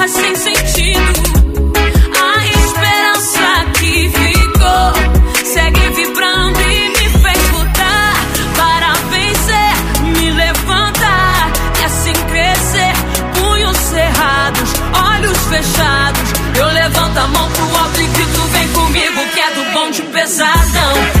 Guerra sem sentido. A esperança que ficou segue vibrando e me fez lutar para vencer, me levantar e assim crescer. Punhos cerrados, olhos fechados. Eu levanto a mão pro alto e grito: vem comigo que é do bom de pesadão.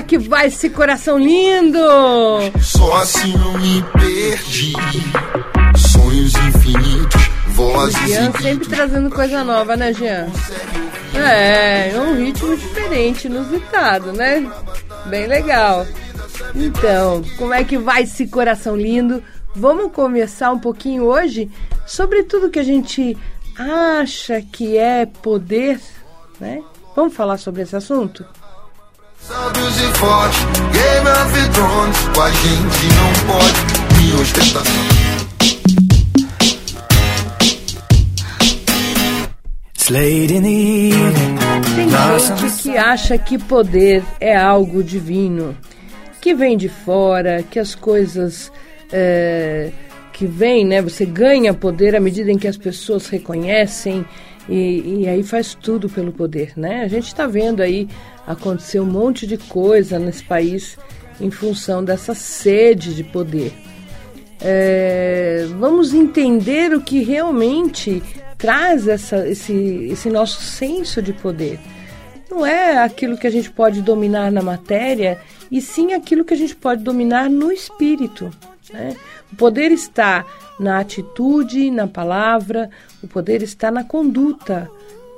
É que vai esse coração lindo? Só assim eu me perdi. Sonhos infinitos, vozes Jean sempre trazendo coisa nova, né, Jean? É, é um ritmo diferente, inusitado, né? Bem legal. Então, como é que vai esse coração lindo? Vamos começar um pouquinho hoje sobre tudo que a gente acha que é poder, né? Vamos falar sobre esse assunto? Sábios e fortes, Game of Thrones, com a gente não pode me ostentação. Tem gente que acha que poder é algo divino, que vem de fora, que as coisas é, que vêm, né? Você ganha poder à medida em que as pessoas reconhecem e, e aí faz tudo pelo poder, né? A gente está vendo aí acontecer um monte de coisa nesse país em função dessa sede de poder. É, vamos entender o que realmente traz essa, esse, esse nosso senso de poder. Não é aquilo que a gente pode dominar na matéria, e sim aquilo que a gente pode dominar no espírito. Né? O poder está na atitude, na palavra, o poder está na conduta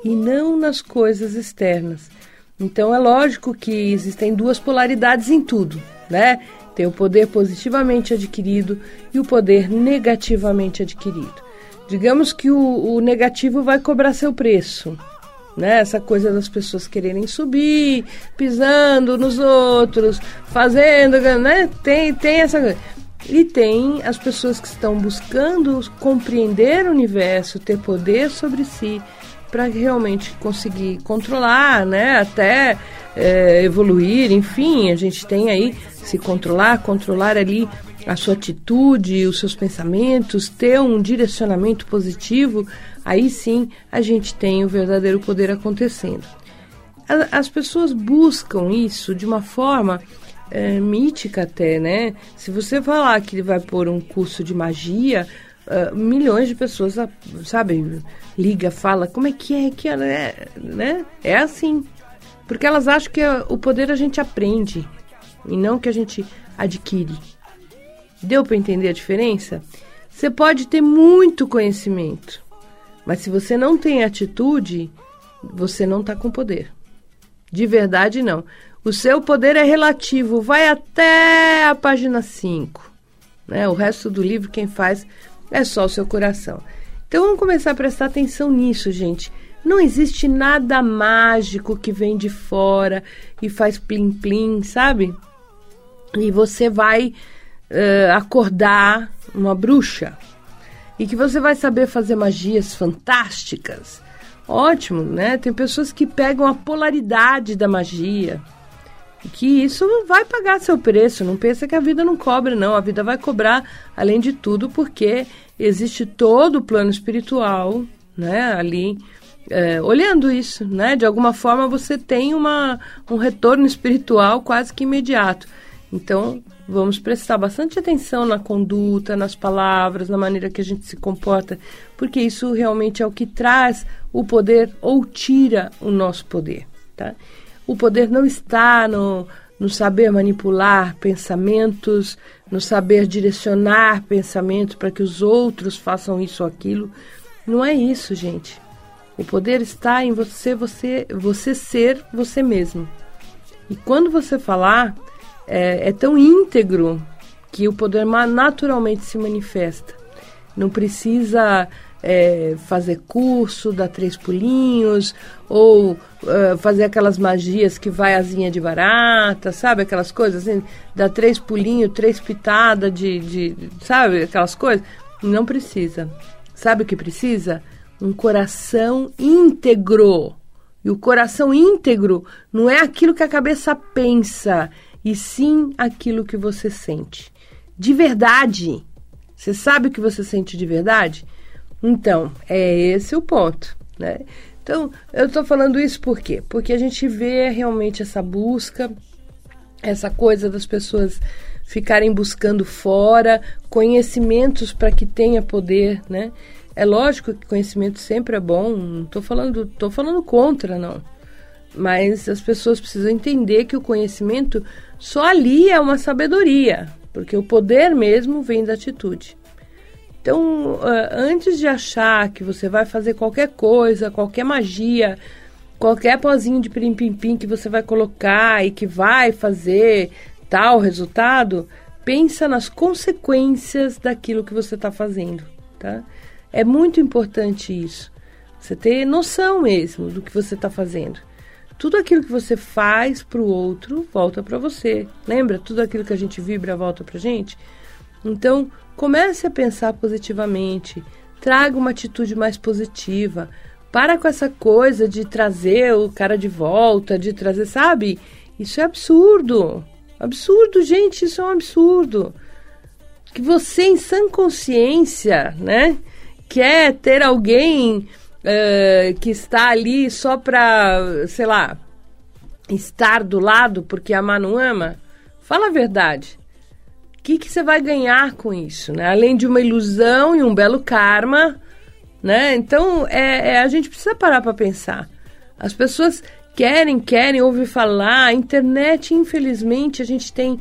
e não nas coisas externas. Então é lógico que existem duas polaridades em tudo, né? Tem o poder positivamente adquirido e o poder negativamente adquirido. Digamos que o, o negativo vai cobrar seu preço, né? Essa coisa das pessoas quererem subir, pisando nos outros, fazendo, né? Tem, tem essa coisa. E tem as pessoas que estão buscando compreender o universo, ter poder sobre si, para realmente conseguir controlar, né? Até é, evoluir, enfim, a gente tem aí se controlar, controlar ali a sua atitude, os seus pensamentos, ter um direcionamento positivo, aí sim a gente tem o verdadeiro poder acontecendo. As pessoas buscam isso de uma forma é, mítica até, né? Se você falar que ele vai pôr um curso de magia, uh, milhões de pessoas, sabe, liga, fala, como é que é que ela é, né? É assim. Porque elas acham que o poder a gente aprende e não que a gente adquire. Deu para entender a diferença? Você pode ter muito conhecimento, mas se você não tem atitude, você não está com poder. De verdade, não. O seu poder é relativo, vai até a página 5. Né? O resto do livro quem faz é só o seu coração. Então vamos começar a prestar atenção nisso, gente. Não existe nada mágico que vem de fora e faz plim-plim, sabe? E você vai uh, acordar uma bruxa e que você vai saber fazer magias fantásticas. Ótimo, né? Tem pessoas que pegam a polaridade da magia, que isso vai pagar seu preço. Não pensa que a vida não cobra, não. A vida vai cobrar, além de tudo, porque existe todo o plano espiritual, né? Ali é, olhando isso, né? De alguma forma você tem uma, um retorno espiritual quase que imediato. Então, vamos prestar bastante atenção na conduta, nas palavras, na maneira que a gente se comporta, porque isso realmente é o que traz o poder ou tira o nosso poder, tá? O poder não está no, no saber manipular pensamentos, no saber direcionar pensamentos para que os outros façam isso ou aquilo. Não é isso, gente. O poder está em você, você, você ser você mesmo. E quando você falar, é, é tão íntegro que o poder naturalmente se manifesta. Não precisa é, fazer curso, dar três pulinhos, ou uh, fazer aquelas magias que vai asinha de barata, sabe? Aquelas coisas assim, dar três pulinhos, três pitadas de, de, sabe? Aquelas coisas. Não precisa. Sabe o que precisa? Um coração íntegro. E o coração íntegro não é aquilo que a cabeça pensa, e sim aquilo que você sente. De verdade. Você sabe o que você sente de verdade? Então, é esse o ponto, né? Então, eu estou falando isso por quê? Porque a gente vê realmente essa busca, essa coisa das pessoas ficarem buscando fora conhecimentos para que tenha poder, né? É lógico que conhecimento sempre é bom, não estou falando, tô falando contra, não. Mas as pessoas precisam entender que o conhecimento só ali é uma sabedoria, porque o poder mesmo vem da atitude. Então, uh, antes de achar que você vai fazer qualquer coisa, qualquer magia, qualquer pozinho de pirim-pim-pim que você vai colocar e que vai fazer tal resultado, pensa nas consequências daquilo que você está fazendo, tá? É muito importante isso. Você ter noção mesmo do que você está fazendo. Tudo aquilo que você faz para o outro volta para você. Lembra? Tudo aquilo que a gente vibra volta para gente. Então, Comece a pensar positivamente, traga uma atitude mais positiva. Para com essa coisa de trazer o cara de volta, de trazer, sabe? Isso é absurdo. Absurdo, gente, isso é um absurdo. Que você, em sã consciência, né, quer ter alguém uh, que está ali só para, sei lá, estar do lado porque amar não ama? Fala a verdade que, que você vai ganhar com isso, né? Além de uma ilusão e um belo karma, né? Então, é, é a gente precisa parar para pensar. As pessoas querem, querem ouvir falar. A internet, infelizmente, a gente tem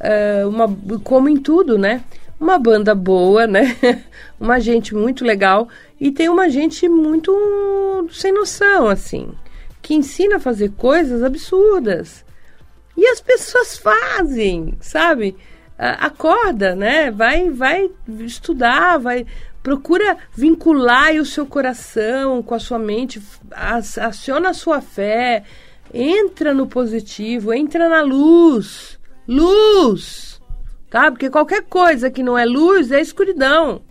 uh, uma, como em tudo, né? Uma banda boa, né? uma gente muito legal e tem uma gente muito sem noção, assim, que ensina a fazer coisas absurdas. E as pessoas fazem, sabe? Acorda, né? Vai, vai estudar, vai procura vincular o seu coração com a sua mente, aciona a sua fé, entra no positivo, entra na luz, luz, tá? Porque qualquer coisa que não é luz é escuridão.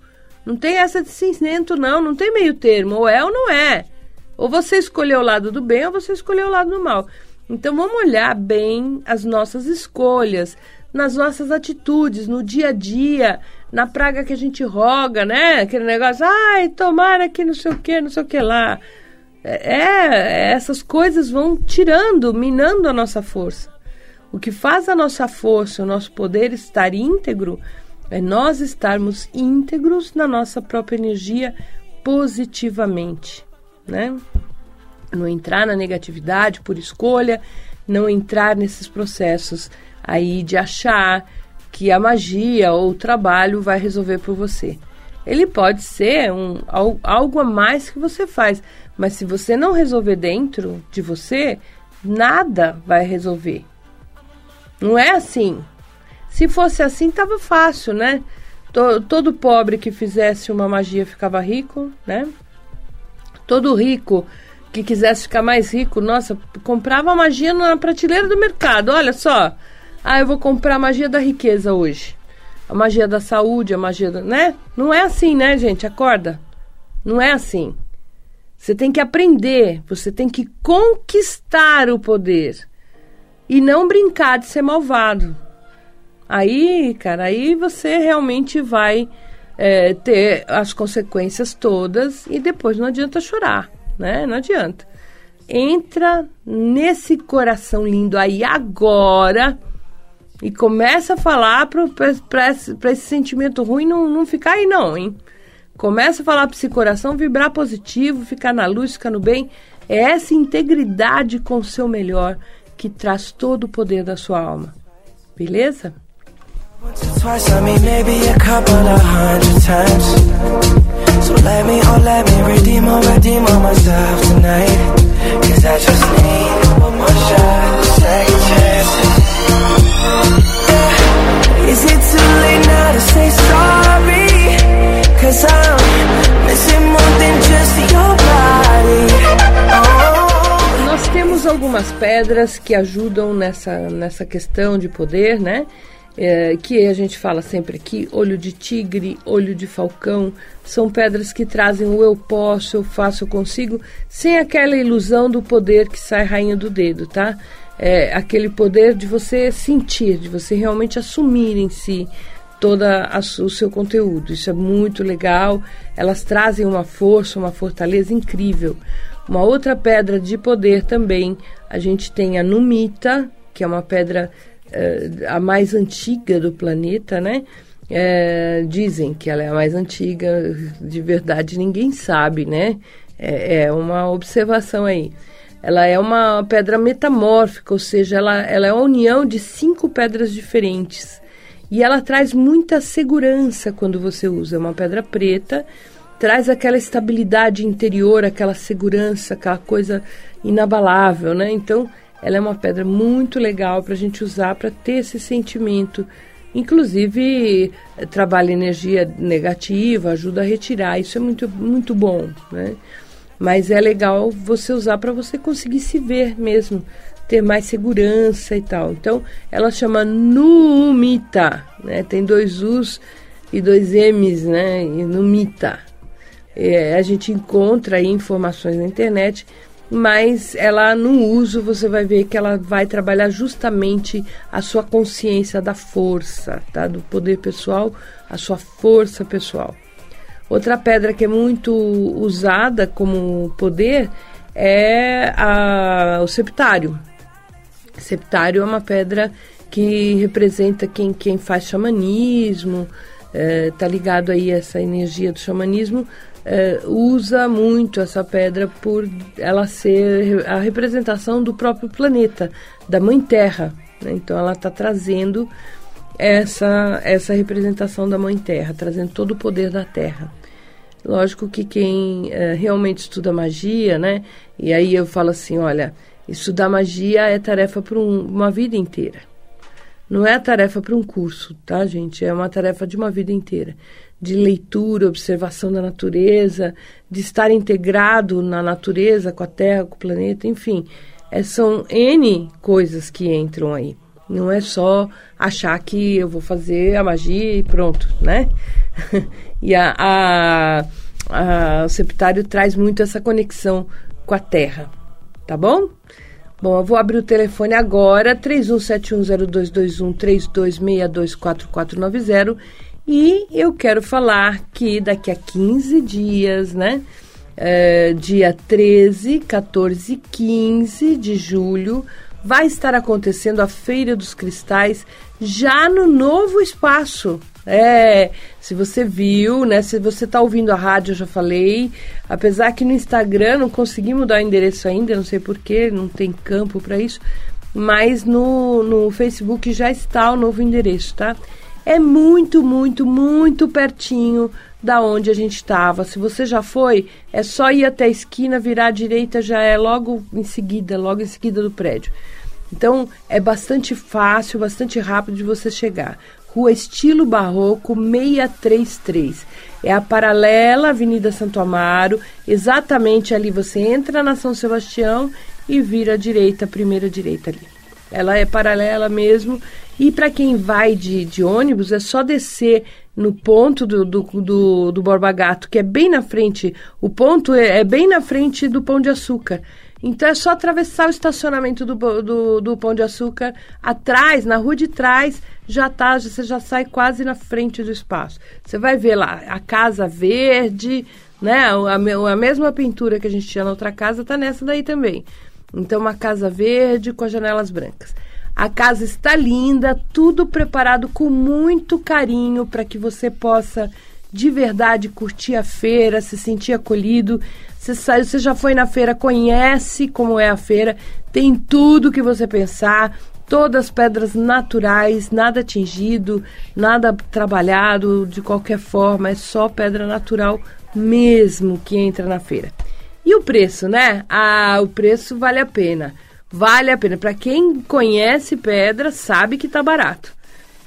Não tem essa de cinzento, não, não tem meio termo, ou é ou não é. Ou você escolheu o lado do bem ou você escolheu o lado do mal. Então vamos olhar bem as nossas escolhas, nas nossas atitudes, no dia a dia, na praga que a gente roga, né? Aquele negócio, ai, tomara que não sei o que, não sei o que lá. É, é, essas coisas vão tirando, minando a nossa força. O que faz a nossa força, o nosso poder estar íntegro, é nós estarmos íntegros na nossa própria energia positivamente, né? Não entrar na negatividade por escolha, não entrar nesses processos aí de achar que a magia ou o trabalho vai resolver por você. Ele pode ser um, algo a mais que você faz, mas se você não resolver dentro de você, nada vai resolver. Não é assim. Se fosse assim, tava fácil, né? Todo, pobre que fizesse uma magia ficava rico, né? Todo rico que quisesse ficar mais rico, nossa, comprava magia na prateleira do mercado. Olha só, ah, eu vou comprar a magia da riqueza hoje. A magia da saúde, a magia da. né? Não é assim, né, gente? Acorda. Não é assim. Você tem que aprender, você tem que conquistar o poder e não brincar de ser malvado. Aí, cara, aí você realmente vai é, ter as consequências todas e depois não adianta chorar, né? Não adianta. Entra nesse coração lindo aí agora e começa a falar para esse sentimento ruim não, não ficar aí não, hein? Começa a falar para esse coração vibrar positivo, ficar na luz, ficar no bem. É essa integridade com o seu melhor que traz todo o poder da sua alma. Beleza? Twice, I mean maybe a couple of hundred times. So let me, oh let me redeem or redeem on myself tonight. Cause I just need one more shot, second chances. Yeah. Is it too late now to say sorry? Cause I'm missing more than just your body. Oh. Nós temos algumas pedras que ajudam nessa, nessa questão de poder, né? É, que a gente fala sempre aqui, olho de tigre, olho de falcão, são pedras que trazem o eu posso, eu faço, eu consigo, sem aquela ilusão do poder que sai rainha do dedo, tá? É, aquele poder de você sentir, de você realmente assumir em si toda o seu conteúdo. Isso é muito legal. Elas trazem uma força, uma fortaleza incrível. Uma outra pedra de poder também, a gente tem a Numita, que é uma pedra a mais antiga do planeta, né? É, dizem que ela é a mais antiga, de verdade ninguém sabe, né? É, é, uma observação aí. Ela é uma pedra metamórfica, ou seja, ela, ela é a união de cinco pedras diferentes. E ela traz muita segurança quando você usa. Uma pedra preta, traz aquela estabilidade interior, aquela segurança, aquela coisa inabalável, né? Então, ela é uma pedra muito legal para a gente usar para ter esse sentimento. Inclusive, trabalha energia negativa, ajuda a retirar. Isso é muito, muito bom, né? Mas é legal você usar para você conseguir se ver mesmo, ter mais segurança e tal. Então, ela chama Numita, né? Tem dois U's e dois M's, né? E Numita. É, a gente encontra aí informações na internet mas ela no uso você vai ver que ela vai trabalhar justamente a sua consciência da força, tá? Do poder pessoal, a sua força pessoal. Outra pedra que é muito usada como poder é a, o septário. Septário é uma pedra que representa quem, quem faz xamanismo, é, tá ligado aí a essa energia do xamanismo, é, usa muito essa pedra por ela ser a representação do próprio planeta, da Mãe Terra. Né? Então ela está trazendo essa, essa representação da Mãe Terra, trazendo todo o poder da Terra. Lógico que quem é, realmente estuda magia, né? E aí eu falo assim, olha, estudar magia é tarefa para um, uma vida inteira. Não é tarefa para um curso, tá, gente? É uma tarefa de uma vida inteira de leitura, observação da natureza, de estar integrado na natureza, com a Terra, com o planeta, enfim. É, são N coisas que entram aí. Não é só achar que eu vou fazer a magia e pronto, né? e a, a, a, o septário traz muito essa conexão com a Terra, tá bom? Bom, eu vou abrir o telefone agora, 31710221 32624490 e eu quero falar que daqui a 15 dias, né? É, dia 13, 14 e 15 de julho, vai estar acontecendo a Feira dos Cristais já no novo espaço. É, se você viu, né? Se você está ouvindo a rádio, eu já falei. Apesar que no Instagram não consegui mudar o endereço ainda, não sei porquê, não tem campo para isso. Mas no, no Facebook já está o novo endereço, tá? É muito, muito, muito pertinho da onde a gente estava. Se você já foi, é só ir até a esquina, virar à direita, já é logo em seguida, logo em seguida do prédio. Então é bastante fácil, bastante rápido de você chegar. Rua Estilo Barroco 633. É a paralela Avenida Santo Amaro, exatamente ali você entra na São Sebastião e vira à direita, primeira direita ali. Ela é paralela mesmo. E para quem vai de, de ônibus, é só descer no ponto do, do, do, do Borba Gato, que é bem na frente. O ponto é, é, bem na frente do Pão de Açúcar. Então é só atravessar o estacionamento do, do, do Pão de Açúcar. Atrás, na rua de trás, já tá, você já sai quase na frente do espaço. Você vai ver lá a casa verde, né? A, a mesma pintura que a gente tinha na outra casa está nessa daí também. Então, uma casa verde com as janelas brancas. A casa está linda, tudo preparado com muito carinho para que você possa de verdade curtir a feira, se sentir acolhido. Você, você já foi na feira, conhece como é a feira, tem tudo que você pensar, todas pedras naturais, nada tingido, nada trabalhado de qualquer forma, é só pedra natural mesmo que entra na feira. E o preço, né? Ah, o preço vale a pena. Vale a pena. Para quem conhece pedra, sabe que tá barato.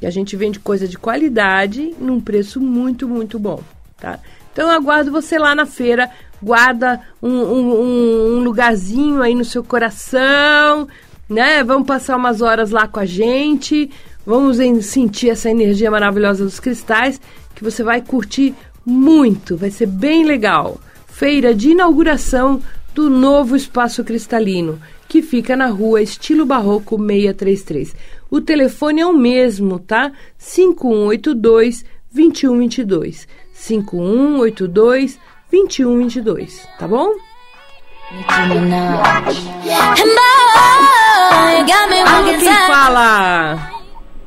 E a gente vende coisa de qualidade num preço muito, muito bom, tá? Então eu aguardo você lá na feira. Guarda um, um, um lugarzinho aí no seu coração, né? Vamos passar umas horas lá com a gente. Vamos sentir essa energia maravilhosa dos cristais que você vai curtir muito. Vai ser bem legal feira de inauguração do novo Espaço Cristalino, que fica na rua Estilo Barroco 633. O telefone é o mesmo, tá? 5182 2122. 5182 2122, tá bom? Alô, quem fala?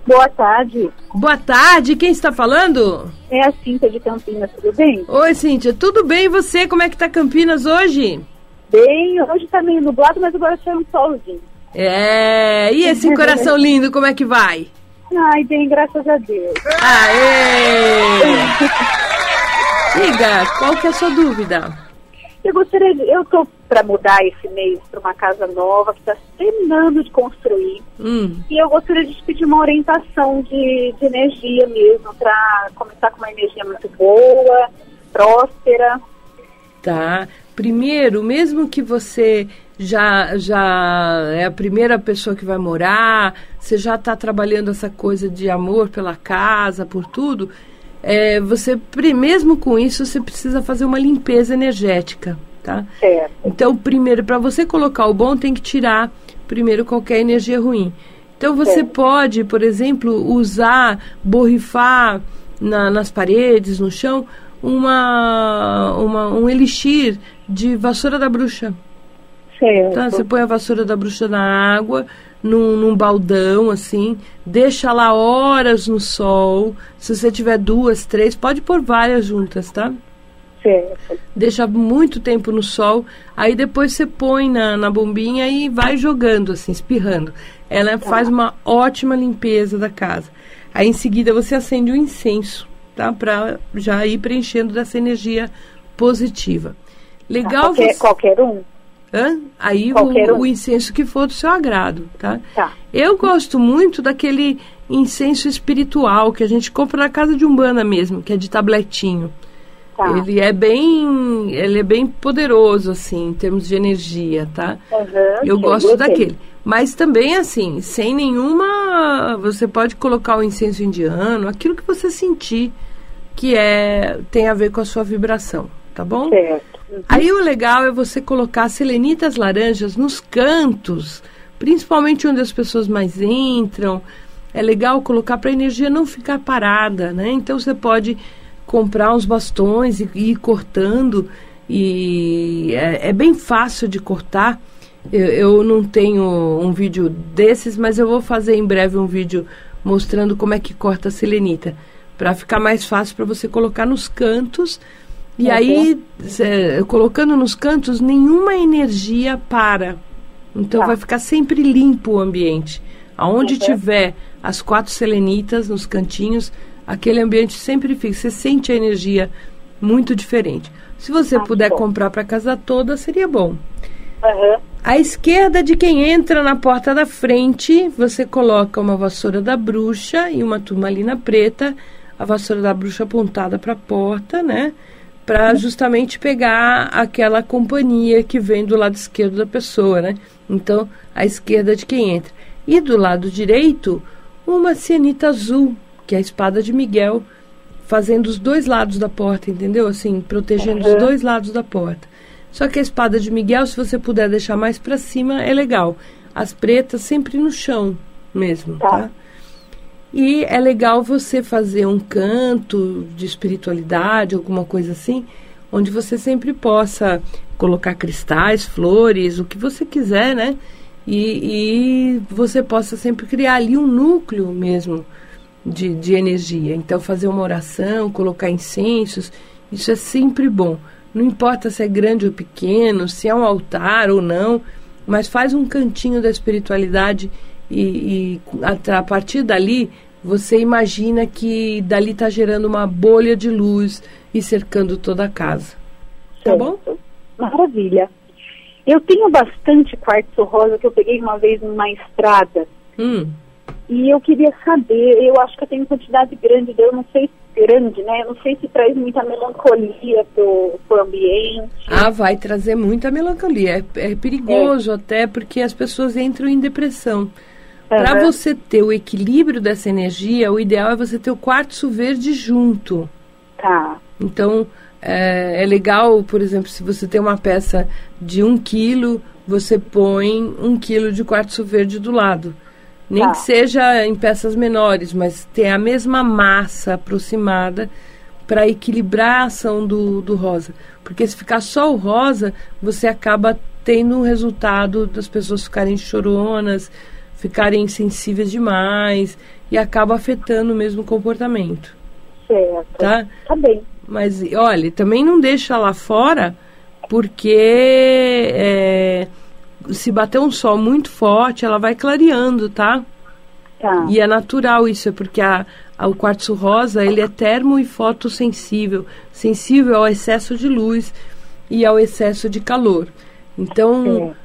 Boa tarde. Boa tarde, quem está falando? É a Cíntia de Campinas, tudo bem? Oi, Cíntia, tudo bem e você? Como é que tá Campinas hoje? Bem, hoje tá meio nublado, mas agora tá um solzinho. É, e esse coração lindo, como é que vai? Ai, bem, graças a Deus. Aê! Diga, qual que é a sua dúvida? Eu gostaria, de, eu tô para mudar esse mês para uma casa nova que está terminando de construir. Hum. E eu gostaria de pedir uma orientação de, de energia mesmo, para começar com uma energia muito boa, próspera. Tá. Primeiro, mesmo que você já já é a primeira pessoa que vai morar, você já está trabalhando essa coisa de amor pela casa, por tudo, é, você, mesmo com isso, você precisa fazer uma limpeza energética, tá? Certo. Então, primeiro, para você colocar o bom, tem que tirar primeiro qualquer energia ruim. Então, você certo. pode, por exemplo, usar, borrifar na, nas paredes, no chão, uma, uma, um elixir de vassoura da bruxa. Certo. Tá? Você põe a vassoura da bruxa na água, num, num baldão, assim, deixa lá horas no sol. Se você tiver duas, três, pode pôr várias juntas, tá? Certo. Deixa muito tempo no sol, aí depois você põe na, na bombinha e vai jogando, assim, espirrando. Ela tá. faz uma ótima limpeza da casa. Aí em seguida você acende o um incenso, tá? Pra já ir preenchendo dessa energia positiva. Legal tá, qualquer, você... qualquer um? Hã? Aí o, o, incenso que for do seu agrado, tá? tá? Eu gosto muito daquele incenso espiritual que a gente compra na casa de Umbanda mesmo, que é de tabletinho. Tá. Ele é bem, ele é bem poderoso assim em termos de energia, tá? Uhum, eu gosto daquele. Mas também assim, sem nenhuma, você pode colocar o incenso indiano, aquilo que você sentir que é tem a ver com a sua vibração, tá bom? Certo. Aí o legal é você colocar selenitas laranjas nos cantos, principalmente onde as pessoas mais entram. É legal colocar para a energia não ficar parada, né? Então você pode comprar uns bastões e, ir cortando e é, é, bem fácil de cortar. Eu, eu não tenho um vídeo desses, mas eu vou fazer em breve um vídeo mostrando como é que corta a selenita para ficar mais fácil para você colocar nos cantos e uhum. aí, cê, colocando nos cantos, nenhuma energia para. Então tá. vai ficar sempre limpo o ambiente. Aonde uhum. tiver as quatro selenitas nos cantinhos, aquele ambiente sempre fica. Você sente a energia muito diferente. Se você ah, puder bom. comprar para casa toda, seria bom. Uhum. À esquerda de quem entra na porta da frente, você coloca uma vassoura da bruxa e uma turmalina preta, a vassoura da bruxa apontada para a porta, né? Para justamente pegar aquela companhia que vem do lado esquerdo da pessoa, né? Então, a esquerda de quem entra. E do lado direito, uma cianita azul, que é a espada de Miguel, fazendo os dois lados da porta, entendeu? Assim, protegendo uhum. os dois lados da porta. Só que a espada de Miguel, se você puder deixar mais para cima, é legal. As pretas sempre no chão mesmo, tá? tá? E é legal você fazer um canto de espiritualidade, alguma coisa assim, onde você sempre possa colocar cristais, flores, o que você quiser, né? E, e você possa sempre criar ali um núcleo mesmo de, de energia. Então, fazer uma oração, colocar incensos, isso é sempre bom. Não importa se é grande ou pequeno, se é um altar ou não, mas faz um cantinho da espiritualidade e, e a, a, partir dali você imagina que dali está gerando uma bolha de luz e cercando toda a casa. Tá certo. Tá bom? Maravilha. Eu tenho bastante quartzo rosa que eu peguei uma vez numa estrada. Hum. E eu queria saber, eu acho que eu tenho quantidade grande, eu não sei se grande, né? Eu não sei se traz muita melancolia pro, pro ambiente. Ah, vai trazer muita melancolia. É, é perigoso é. até porque as pessoas entram em depressão. Uhum. Para você ter o equilíbrio dessa energia, o ideal é você ter o quartzo verde junto. Tá. Então, é, é legal, por exemplo, se você tem uma peça de um quilo, você põe um quilo de quartzo verde do lado. Nem tá. que seja em peças menores, mas tem a mesma massa aproximada para equilibrar a ação do, do rosa. Porque se ficar só o rosa, você acaba tendo um resultado das pessoas ficarem choronas, ficarem sensíveis demais e acaba afetando mesmo o comportamento. Certo. Tá? Tá bem. Mas, olha, também não deixa lá fora, porque é, se bater um sol muito forte, ela vai clareando, tá? Tá. E é natural isso, é porque a, a, o quartzo rosa, ele é termo e fotossensível, sensível ao excesso de luz e ao excesso de calor. Então, é.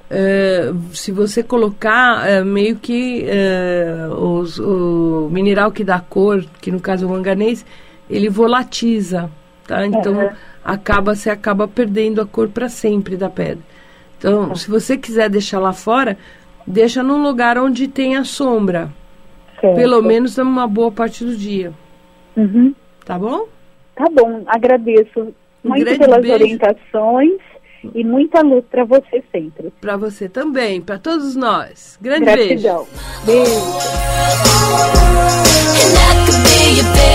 Se você colocar é, meio que é, os, o mineral que dá cor, que no caso é o manganês, ele volatiza, tá? Então, uhum. acaba você acaba perdendo a cor para sempre da pedra. Então, se você quiser deixar lá fora, deixa num lugar onde tenha sombra. Certo. Pelo menos uma boa parte do dia. Uhum. Tá bom? Tá bom, agradeço um muito pelas beijo. orientações e muita luz para você sempre. Para você também, para todos nós. Grande Gratidão. beijo. Beijo.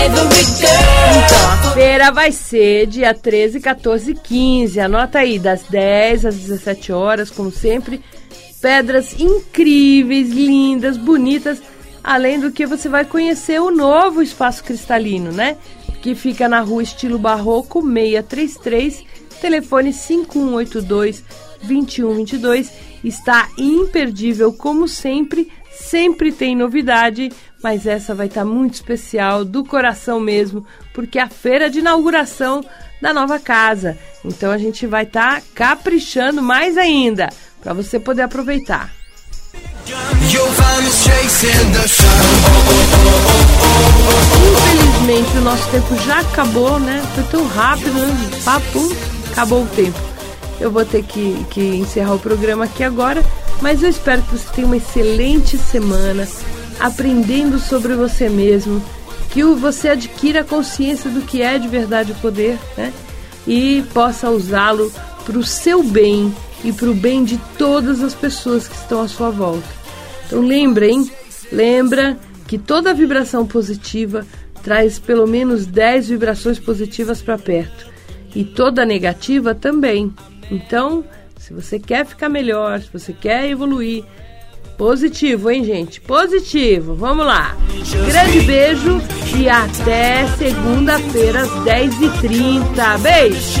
Então, a feira vai ser dia 13, 14 e 15. Anota aí, das 10 às 17 horas, como sempre. Pedras incríveis, lindas, bonitas. Além do que você vai conhecer o novo espaço cristalino, né? Que fica na rua Estilo Barroco 633, telefone 5182 2122. Está imperdível, como sempre. Sempre tem novidade mas essa vai estar tá muito especial, do coração mesmo, porque é a feira de inauguração da nova casa. Então a gente vai estar tá caprichando mais ainda para você poder aproveitar. Infelizmente o nosso tempo já acabou, né? Foi tão rápido, né? Papo, acabou o tempo. Eu vou ter que, que encerrar o programa aqui agora, mas eu espero que você tenha uma excelente semana aprendendo sobre você mesmo, que você adquira consciência do que é de verdade o poder, né? E possa usá-lo para o seu bem e para o bem de todas as pessoas que estão à sua volta. Então lembrem, lembra que toda vibração positiva traz pelo menos 10 vibrações positivas para perto e toda negativa também. Então, se você quer ficar melhor, se você quer evoluir, Positivo, hein, gente? Positivo. Vamos lá. Grande beijo e até segunda-feira às 10h30. Beijo.